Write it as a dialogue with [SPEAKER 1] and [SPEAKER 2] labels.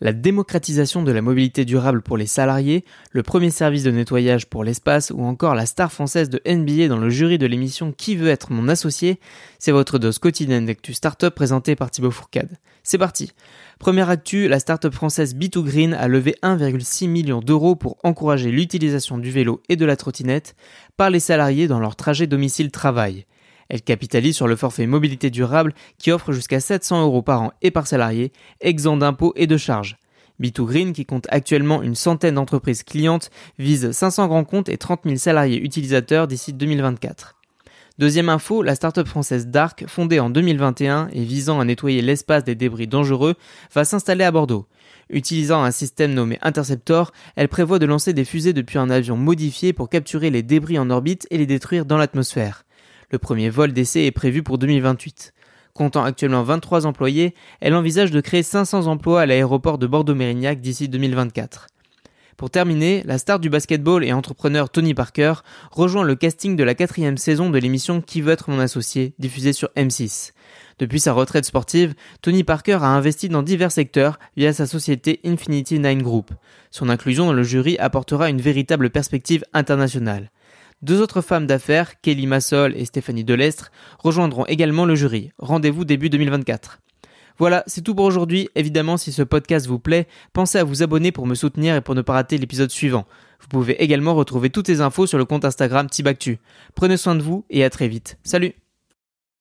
[SPEAKER 1] la démocratisation de la mobilité durable pour les salariés, le premier service de nettoyage pour l'espace ou encore la star française de NBA dans le jury de l'émission Qui veut être mon associé, c'est votre dose quotidienne d'actu startup présentée par Thibaut Fourcade. C'est parti Première actu, la startup française B2Green a levé 1,6 million d'euros pour encourager l'utilisation du vélo et de la trottinette par les salariés dans leur trajet domicile-travail. Elle capitalise sur le forfait mobilité durable qui offre jusqu'à 700 euros par an et par salarié, exempt d'impôts et de charges. B2Green, qui compte actuellement une centaine d'entreprises clientes, vise 500 grands comptes et 30 000 salariés utilisateurs d'ici 2024. Deuxième info, la start-up française Dark, fondée en 2021 et visant à nettoyer l'espace des débris dangereux, va s'installer à Bordeaux. Utilisant un système nommé Interceptor, elle prévoit de lancer des fusées depuis un avion modifié pour capturer les débris en orbite et les détruire dans l'atmosphère. Le premier vol d'essai est prévu pour 2028. Comptant actuellement 23 employés, elle envisage de créer 500 emplois à l'aéroport de Bordeaux-Mérignac d'ici 2024. Pour terminer, la star du basketball et entrepreneur Tony Parker rejoint le casting de la quatrième saison de l'émission Qui veut être mon associé, diffusée sur M6. Depuis sa retraite sportive, Tony Parker a investi dans divers secteurs via sa société Infinity Nine Group. Son inclusion dans le jury apportera une véritable perspective internationale. Deux autres femmes d'affaires, Kelly Massol et Stéphanie Delestre, rejoindront également le jury. Rendez-vous début 2024. Voilà, c'est tout pour aujourd'hui. Évidemment, si ce podcast vous plaît, pensez à vous abonner pour me soutenir et pour ne pas rater l'épisode suivant. Vous pouvez également retrouver toutes les infos sur le compte Instagram Tibactu. Prenez soin de vous et à très vite. Salut